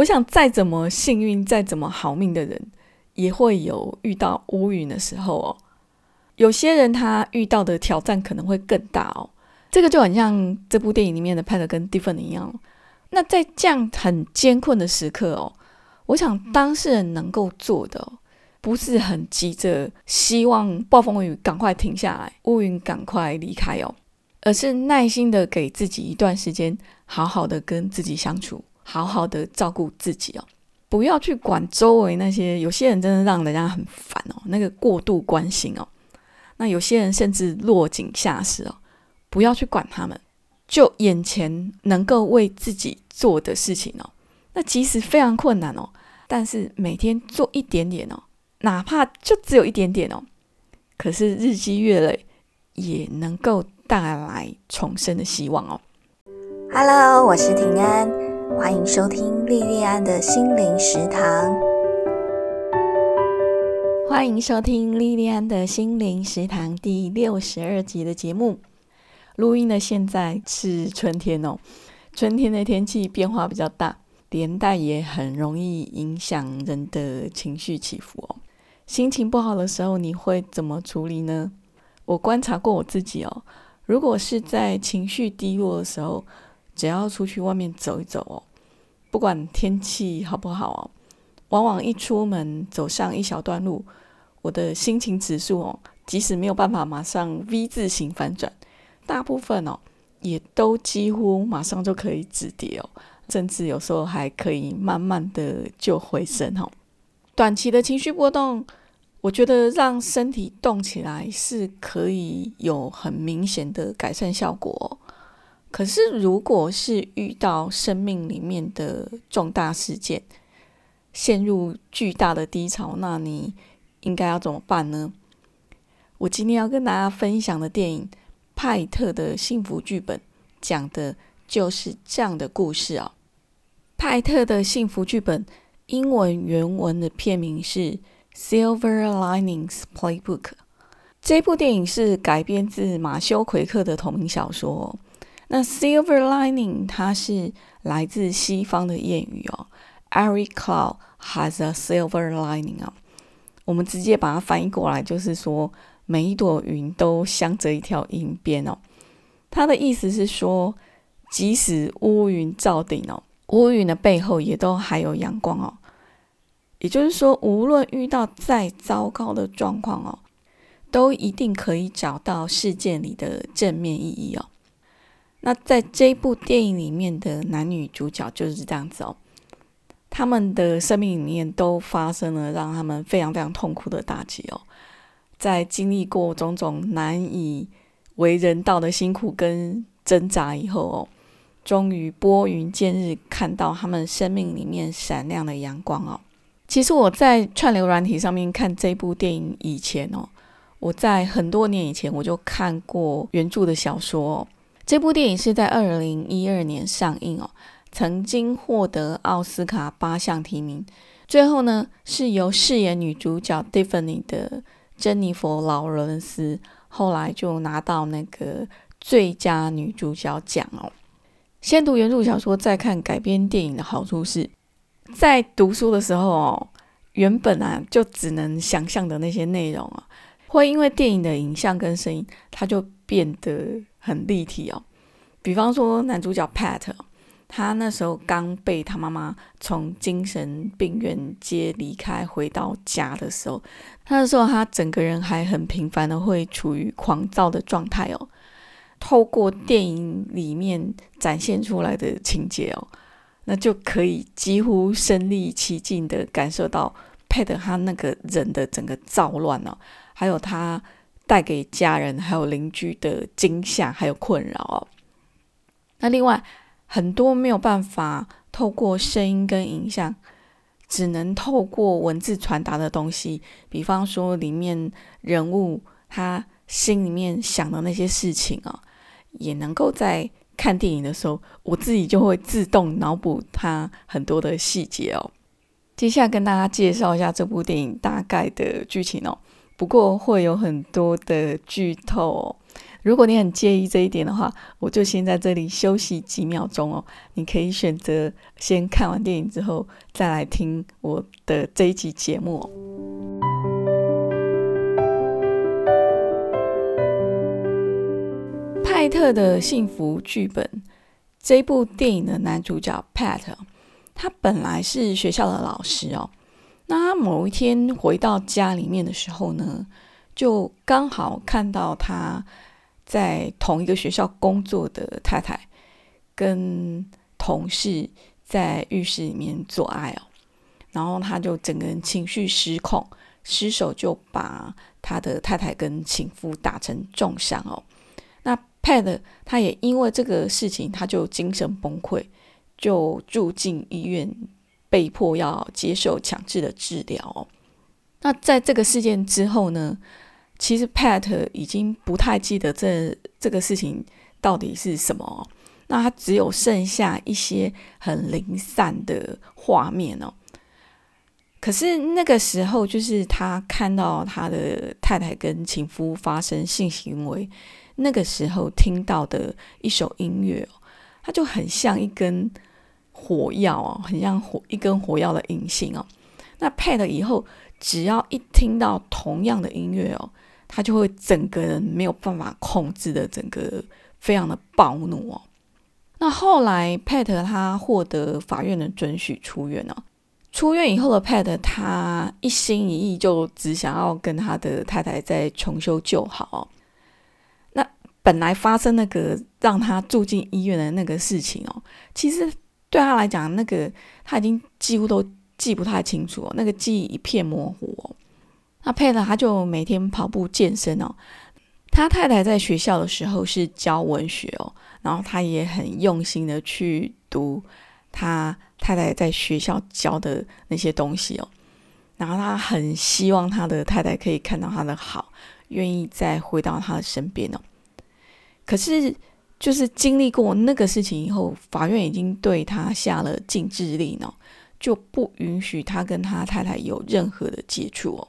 我想再怎么幸运、再怎么好命的人，也会有遇到乌云的时候哦。有些人他遇到的挑战可能会更大哦。这个就很像这部电影里面的 Pat 跟 Dylan 一样。那在这样很艰困的时刻哦，我想当事人能够做的，不是很急着希望暴风雨赶快停下来，乌云赶快离开哦，而是耐心的给自己一段时间，好好的跟自己相处，好好的照顾自己哦，不要去管周围那些有些人真的让人家很烦哦，那个过度关心哦。那有些人甚至落井下石哦，不要去管他们，就眼前能够为自己做的事情哦。那即使非常困难哦，但是每天做一点点哦，哪怕就只有一点点哦，可是日积月累也能够带来重生的希望哦。Hello，我是平安，欢迎收听莉莉安的心灵食堂。欢迎收听莉莉安的心灵食堂第六十二集的节目。录音的现在是春天哦，春天的天气变化比较大，连带也很容易影响人的情绪起伏哦。心情不好的时候，你会怎么处理呢？我观察过我自己哦，如果是在情绪低落的时候，只要出去外面走一走哦，不管天气好不好哦，往往一出门走上一小段路。我的心情指数哦，即使没有办法马上 V 字形反转，大部分哦也都几乎马上就可以止跌哦，甚至有时候还可以慢慢的就回升哦。短期的情绪波动，我觉得让身体动起来是可以有很明显的改善效果。哦可是如果是遇到生命里面的重大事件，陷入巨大的低潮，那你。应该要怎么办呢？我今天要跟大家分享的电影《派特的幸福剧本》讲的就是这样的故事啊。派特的幸福剧本英文原文的片名是《Silver Linings Playbook》。这部电影是改编自马修·奎克的同名小说。那 “Silver Lining” 它是来自西方的谚语哦，“Every cloud has a silver lining” 啊。我们直接把它翻译过来，就是说每一朵云都镶着一条银边哦。它的意思是说，即使乌云罩顶哦，乌云的背后也都还有阳光哦。也就是说，无论遇到再糟糕的状况哦，都一定可以找到事件里的正面意义哦。那在这部电影里面的男女主角就是这样子哦。他们的生命里面都发生了让他们非常非常痛苦的打击哦，在经历过种种难以为人道的辛苦跟挣扎以后哦，终于拨云见日，看到他们生命里面闪亮的阳光哦。其实我在串流软体上面看这部电影以前哦，我在很多年以前我就看过原著的小说。这部电影是在二零一二年上映哦。曾经获得奥斯卡八项提名，最后呢是由饰演女主角 Tiffany 的珍妮佛劳伦斯，后来就拿到那个最佳女主角奖哦。先读原著小说，再看改编电影的好处是，在读书的时候哦，原本啊就只能想象的那些内容啊，会因为电影的影像跟声音，它就变得很立体哦。比方说男主角 Pat。他那时候刚被他妈妈从精神病院接离开，回到家的时候，那时候他整个人还很频繁的会处于狂躁的状态哦。透过电影里面展现出来的情节哦，那就可以几乎身临其境的感受到 Pat 他那个人的整个躁乱哦，还有他带给家人还有邻居的惊吓还有困扰哦。那另外。很多没有办法透过声音跟影像，只能透过文字传达的东西，比方说里面人物他心里面想的那些事情啊，也能够在看电影的时候，我自己就会自动脑补他很多的细节哦。接下来跟大家介绍一下这部电影大概的剧情哦，不过会有很多的剧透哦。如果你很介意这一点的话，我就先在这里休息几秒钟哦。你可以选择先看完电影之后再来听我的这一集节目哦。派特的幸福剧本这部电影的男主角 Pat，他本来是学校的老师哦。那某一天回到家里面的时候呢，就刚好看到他。在同一个学校工作的太太跟同事在浴室里面做爱哦，然后他就整个人情绪失控，失手就把他的太太跟情夫打成重伤哦。那 Pad 他也因为这个事情，他就精神崩溃，就住进医院，被迫要接受强制的治疗。那在这个事件之后呢？其实 Pat 已经不太记得这这个事情到底是什么，那他只有剩下一些很零散的画面哦。可是那个时候，就是他看到他的太太跟情夫发生性行为，那个时候听到的一首音乐哦，它就很像一根火药哦，很像火一根火药的引信哦。那 Pat 以后只要一听到同样的音乐哦。他就会整个人没有办法控制的，整个非常的暴怒哦。那后来 Pat 他获得法院的准许出院了。出院以后的 Pat 他一心一意就只想要跟他的太太再重修旧好。那本来发生那个让他住进医院的那个事情哦，其实对他来讲，那个他已经几乎都记不太清楚哦，那个记忆一片模糊哦。那佩特他就每天跑步健身哦。他太太在学校的时候是教文学哦，然后他也很用心的去读他太太在学校教的那些东西哦。然后他很希望他的太太可以看到他的好，愿意再回到他的身边哦。可是就是经历过那个事情以后，法院已经对他下了禁制令哦，就不允许他跟他太太有任何的接触哦。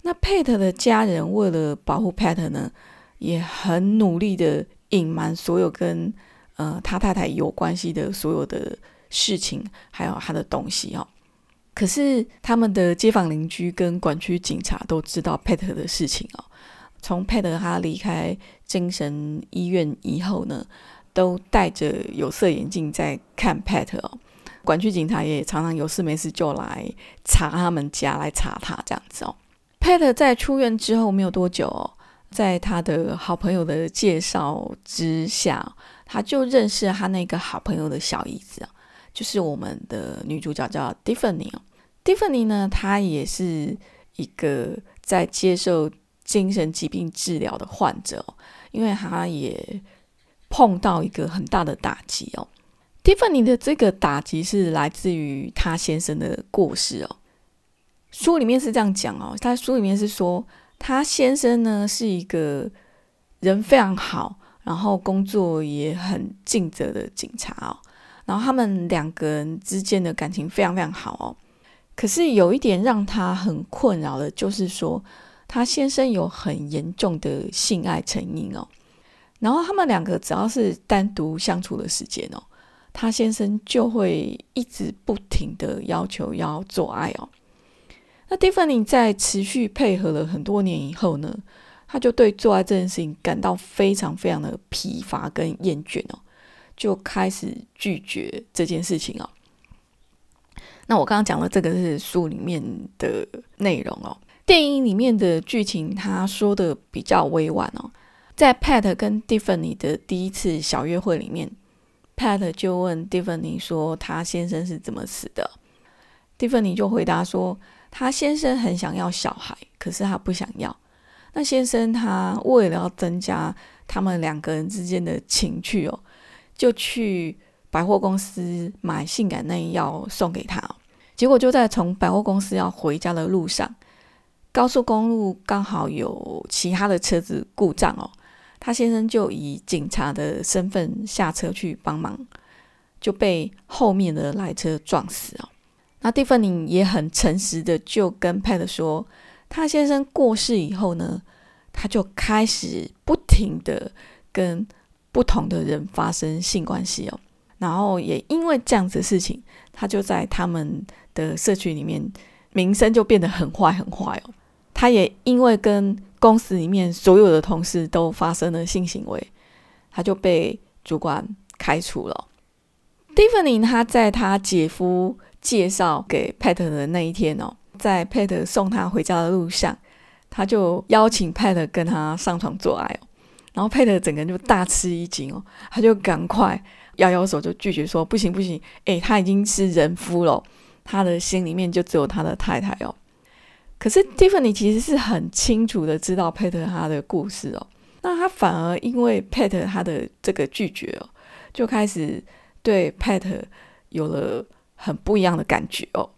那 Pat 的家人为了保护 Pat 呢，也很努力的隐瞒所有跟呃他太太有关系的所有的事情，还有他的东西哦。可是他们的街坊邻居跟管区警察都知道 Pat 的事情哦。从 Pat 他离开精神医院以后呢，都戴着有色眼镜在看 Pat 哦。管区警察也常常有事没事就来查他们家，来查他这样子哦。Pat 在出院之后没有多久，在他的好朋友的介绍之下，他就认识了他那个好朋友的小姨子，就是我们的女主角叫 Tiffany 哦。Tiffany 呢，她也是一个在接受精神疾病治疗的患者，因为他也碰到一个很大的打击哦。Tiffany 的这个打击是来自于他先生的过世哦。书里面是这样讲哦，他书里面是说，他先生呢是一个人非常好，然后工作也很尽责的警察哦，然后他们两个人之间的感情非常非常好哦。可是有一点让他很困扰的，就是说他先生有很严重的性爱成瘾哦，然后他们两个只要是单独相处的时间哦，他先生就会一直不停的要求要做爱哦。那蒂芬妮在持续配合了很多年以后呢，他就对做爱这件事情感到非常非常的疲乏跟厌倦哦，就开始拒绝这件事情哦。那我刚刚讲的这个是书里面的内容哦，电影里面的剧情他说的比较委婉哦。在 Pat 跟蒂芬妮的第一次小约会里面，Pat 就问蒂芬妮说他先生是怎么死的，蒂芬妮就回答说。他先生很想要小孩，可是他不想要。那先生他为了要增加他们两个人之间的情趣哦，就去百货公司买性感内衣要送给他。结果就在从百货公司要回家的路上，高速公路刚好有其他的车子故障哦，他先生就以警察的身份下车去帮忙，就被后面的来车撞死哦。那蒂芬妮也很诚实的就跟 Pat 说，他先生过世以后呢，他就开始不停的跟不同的人发生性关系哦，然后也因为这样子的事情，他就在他们的社区里面名声就变得很坏很坏哦。他也因为跟公司里面所有的同事都发生了性行为，他就被主管开除了。Tiffany 他在他姐夫介绍给 Pat 的那一天哦，在 Pat 送他回家的路上。他就邀请 Pat 跟他上床做爱哦，然后 Pat 整个人就大吃一惊哦，他就赶快摇摇手就拒绝说不行不行，诶，他已经是人夫了，他的心里面就只有他的太太哦。可是 Tiffany 其实是很清楚的知道 Pat 他的故事哦，那他反而因为 Pat 他的这个拒绝哦，就开始对 Pat 有了很不一样的感觉哦，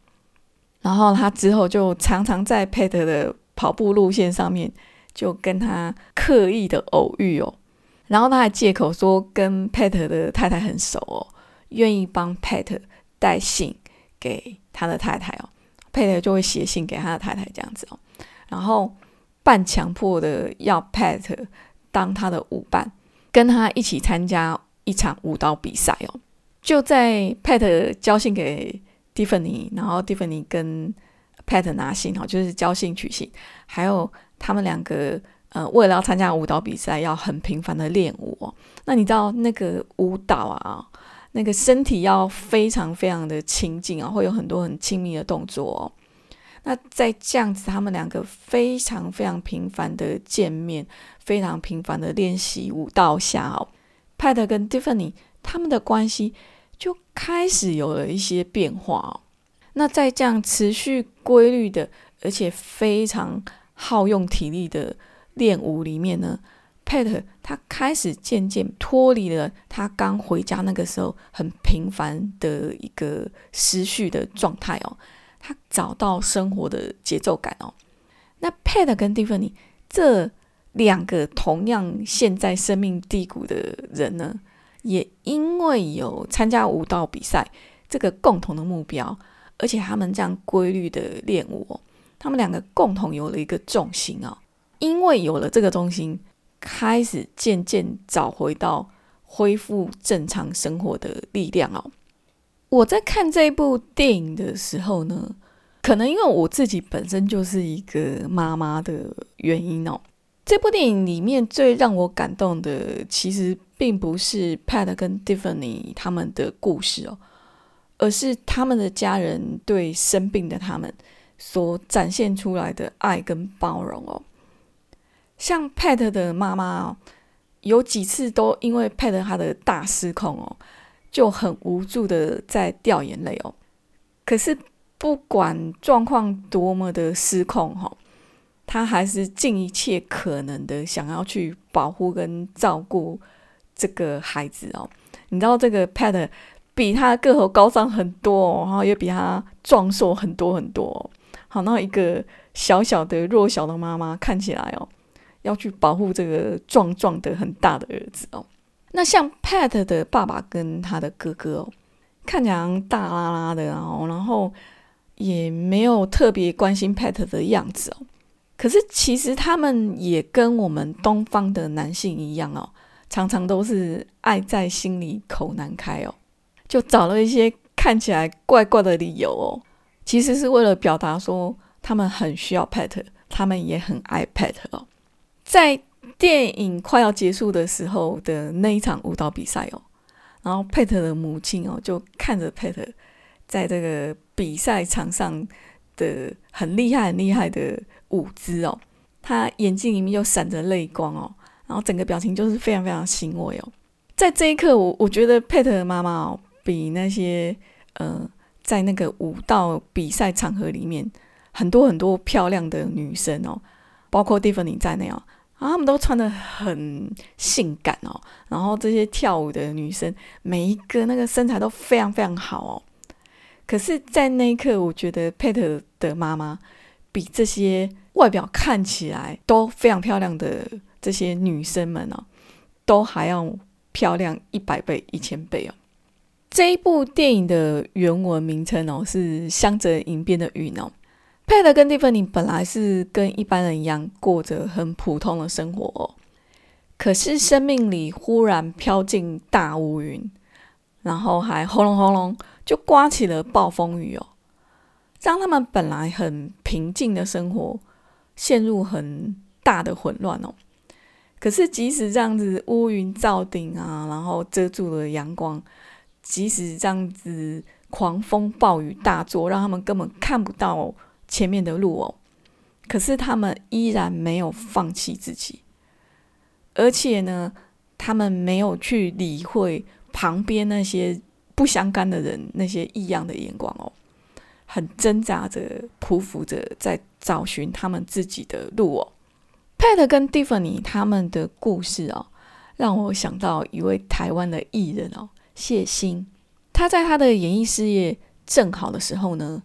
然后他之后就常常在 Pat 的跑步路线上面就跟他刻意的偶遇哦，然后他还借口说跟 Pat 的太太很熟哦，愿意帮 Pat 带信给他的太太哦。，Pat 就会写信给他的太太这样子哦，然后半强迫的要 Pat 当他的舞伴，跟他一起参加一场舞蹈比赛哦，就在 Pat 交信给 Tiffany，然后 Tiffany 跟 Pat 拿信哦，就是交信取信，还有他们两个呃，为了要参加舞蹈比赛，要很频繁的练舞哦。那你知道那个舞蹈啊，那个身体要非常非常的亲近啊，会有很多很亲密的动作哦。那在这样子，他们两个非常非常频繁的见面，非常频繁的练习舞蹈下哦，Pat 跟 Tiffany 他们的关系就开始有了一些变化哦。那在这样持续规律的，而且非常耗用体力的练舞里面呢，Pat 他开始渐渐脱离了他刚回家那个时候很平凡的一个失序的状态哦，他找到生活的节奏感哦。那 Pat 跟 Tiffany 这两个同样陷在生命低谷的人呢，也因为有参加舞蹈比赛这个共同的目标。而且他们这样规律的练舞，哦他们两个共同有了一个重心哦，因为有了这个重心，开始渐渐找回到恢复正常生活的力量哦。我在看这部电影的时候呢，可能因为我自己本身就是一个妈妈的原因哦，这部电影里面最让我感动的，其实并不是 Pat 跟 Tiffany 他们的故事哦。而是他们的家人对生病的他们所展现出来的爱跟包容哦，像 Pat 的妈妈哦，有几次都因为 Pat 他的大失控哦，就很无助的在掉眼泪哦。可是不管状况多么的失控哈，他还是尽一切可能的想要去保护跟照顾这个孩子哦。你知道这个 Pat。比他个头高上很多哦，然后也比他壮硕很多很多。好，那一个小小的弱小的妈妈看起来哦，要去保护这个壮壮的很大的儿子哦。那像 Pat 的爸爸跟他的哥哥哦，看起来大拉拉的哦，然后也没有特别关心 Pat 的样子哦。可是其实他们也跟我们东方的男性一样哦，常常都是爱在心里口难开哦。就找了一些看起来怪怪的理由哦，其实是为了表达说他们很需要 Pat，他们也很爱 Pat 哦。在电影快要结束的时候的那一场舞蹈比赛哦，然后 Pat 的母亲哦就看着 Pat 在这个比赛场上的很厉害很厉害的舞姿哦，他眼睛里面又闪着泪光哦，然后整个表情就是非常非常欣慰哦。在这一刻，我我觉得 Pat 的妈妈哦。比那些呃，在那个舞蹈比赛场合里面，很多很多漂亮的女生哦，包括蒂芙尼在内哦，啊，他们都穿的很性感哦，然后这些跳舞的女生，每一个那个身材都非常非常好哦。可是，在那一刻，我觉得佩特的妈妈比这些外表看起来都非常漂亮的这些女生们哦，都还要漂亮一百倍、一千倍哦。这一部电影的原文名称哦是《香泽影边的云》哦，佩德跟蒂芬尼本来是跟一般人一样过着很普通的生活哦，可是生命里忽然飘进大乌云，然后还轰隆轰隆就刮起了暴风雨哦，让他们本来很平静的生活陷入很大的混乱哦。可是即使这样子乌云罩顶啊，然后遮住了阳光，即使这样子狂风暴雨大作，让他们根本看不到。前面的路哦，可是他们依然没有放弃自己，而且呢，他们没有去理会旁边那些不相干的人那些异样的眼光哦，很挣扎着、匍匐着，在找寻他们自己的路哦。Pat 跟 Tiffany 他们的故事哦，让我想到一位台湾的艺人哦，谢欣，他在他的演艺事业正好的时候呢。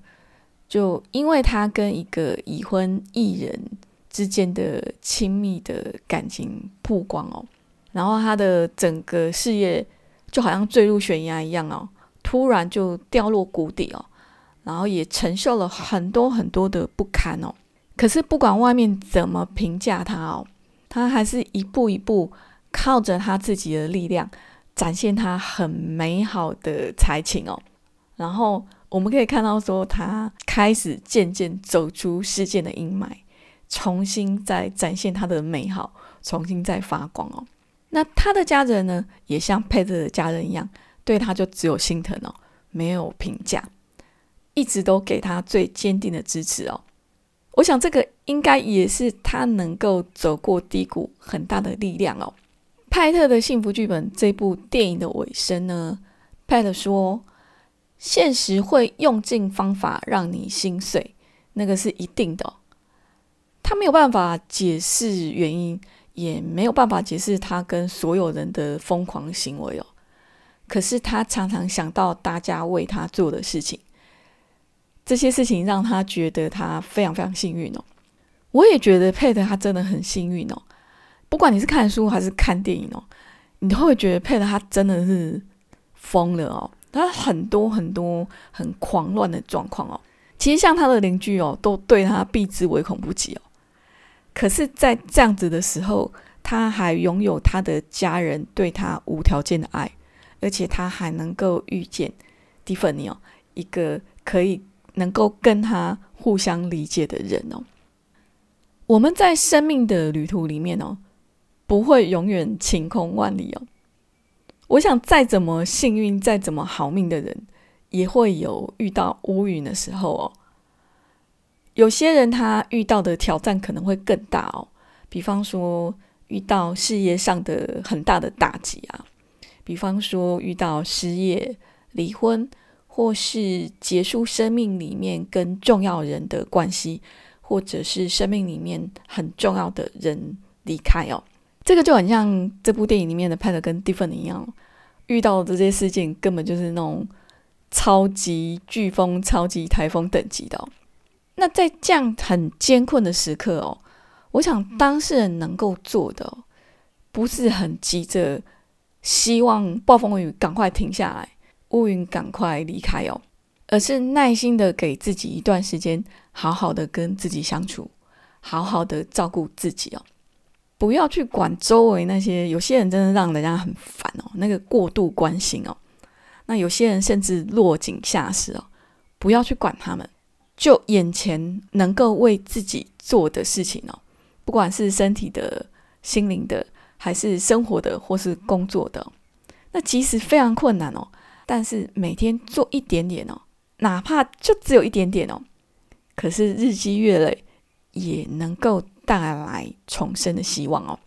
就因为他跟一个已婚艺人之间的亲密的感情曝光哦，然后他的整个事业就好像坠入悬崖一样哦，突然就掉落谷底哦，然后也承受了很多很多的不堪哦。可是不管外面怎么评价他哦，他还是一步一步靠着他自己的力量，展现他很美好的才情哦，然后。我们可以看到，说他开始渐渐走出事件的阴霾，重新在展现他的美好，重新在发光哦。那他的家人呢，也像佩特的家人一样，对他就只有心疼哦，没有评价，一直都给他最坚定的支持哦。我想这个应该也是他能够走过低谷很大的力量哦。派特的幸福剧本这部电影的尾声呢，派特说。现实会用尽方法让你心碎，那个是一定的。他没有办法解释原因，也没有办法解释他跟所有人的疯狂行为哦。可是他常常想到大家为他做的事情，这些事情让他觉得他非常非常幸运哦。我也觉得佩特他真的很幸运哦。不管你是看书还是看电影哦，你都会觉得佩特他真的是疯了哦。他很多很多很狂乱的状况哦，其实像他的邻居哦，都对他避之唯恐不及哦。可是，在这样子的时候，他还拥有他的家人对他无条件的爱，而且他还能够遇见蒂芬尼哦，一个可以能够跟他互相理解的人哦。我们在生命的旅途里面哦，不会永远晴空万里哦。我想，再怎么幸运、再怎么好命的人，也会有遇到乌云的时候哦。有些人他遇到的挑战可能会更大哦，比方说遇到事业上的很大的打击啊，比方说遇到失业、离婚，或是结束生命里面跟重要人的关系，或者是生命里面很重要的人离开哦。这个就很像这部电影里面的派特跟蒂芬尼一样，遇到的这些事件根本就是那种超级飓风、超级台风等级的。那在这样很艰困的时刻哦，我想当事人能够做的，不是很急着希望暴风雨赶快停下来，乌云赶快离开哦，而是耐心的给自己一段时间，好好的跟自己相处，好好的照顾自己哦。不要去管周围那些，有些人真的让人家很烦哦。那个过度关心哦，那有些人甚至落井下石哦。不要去管他们，就眼前能够为自己做的事情哦，不管是身体的、心灵的，还是生活的，或是工作的，那即使非常困难哦，但是每天做一点点哦，哪怕就只有一点点哦，可是日积月累也能够。带来重生的希望哦，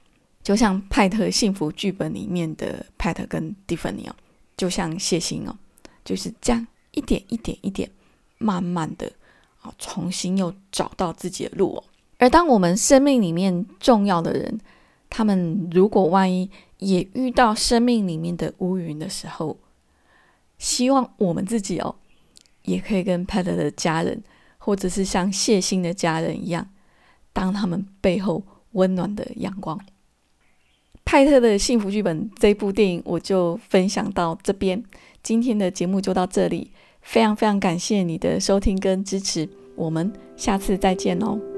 就像派特幸福剧本里面的派特跟蒂芬尼哦，就像谢欣哦，就是这样一点一点一点，慢慢的啊，重新又找到自己的路哦。而当我们生命里面重要的人，他们如果万一也遇到生命里面的乌云的时候，希望我们自己哦，也可以跟派特的家人，或者是像谢欣的家人一样。当他们背后温暖的阳光，派特的幸福剧本这部电影我就分享到这边。今天的节目就到这里，非常非常感谢你的收听跟支持。我们下次再见哦。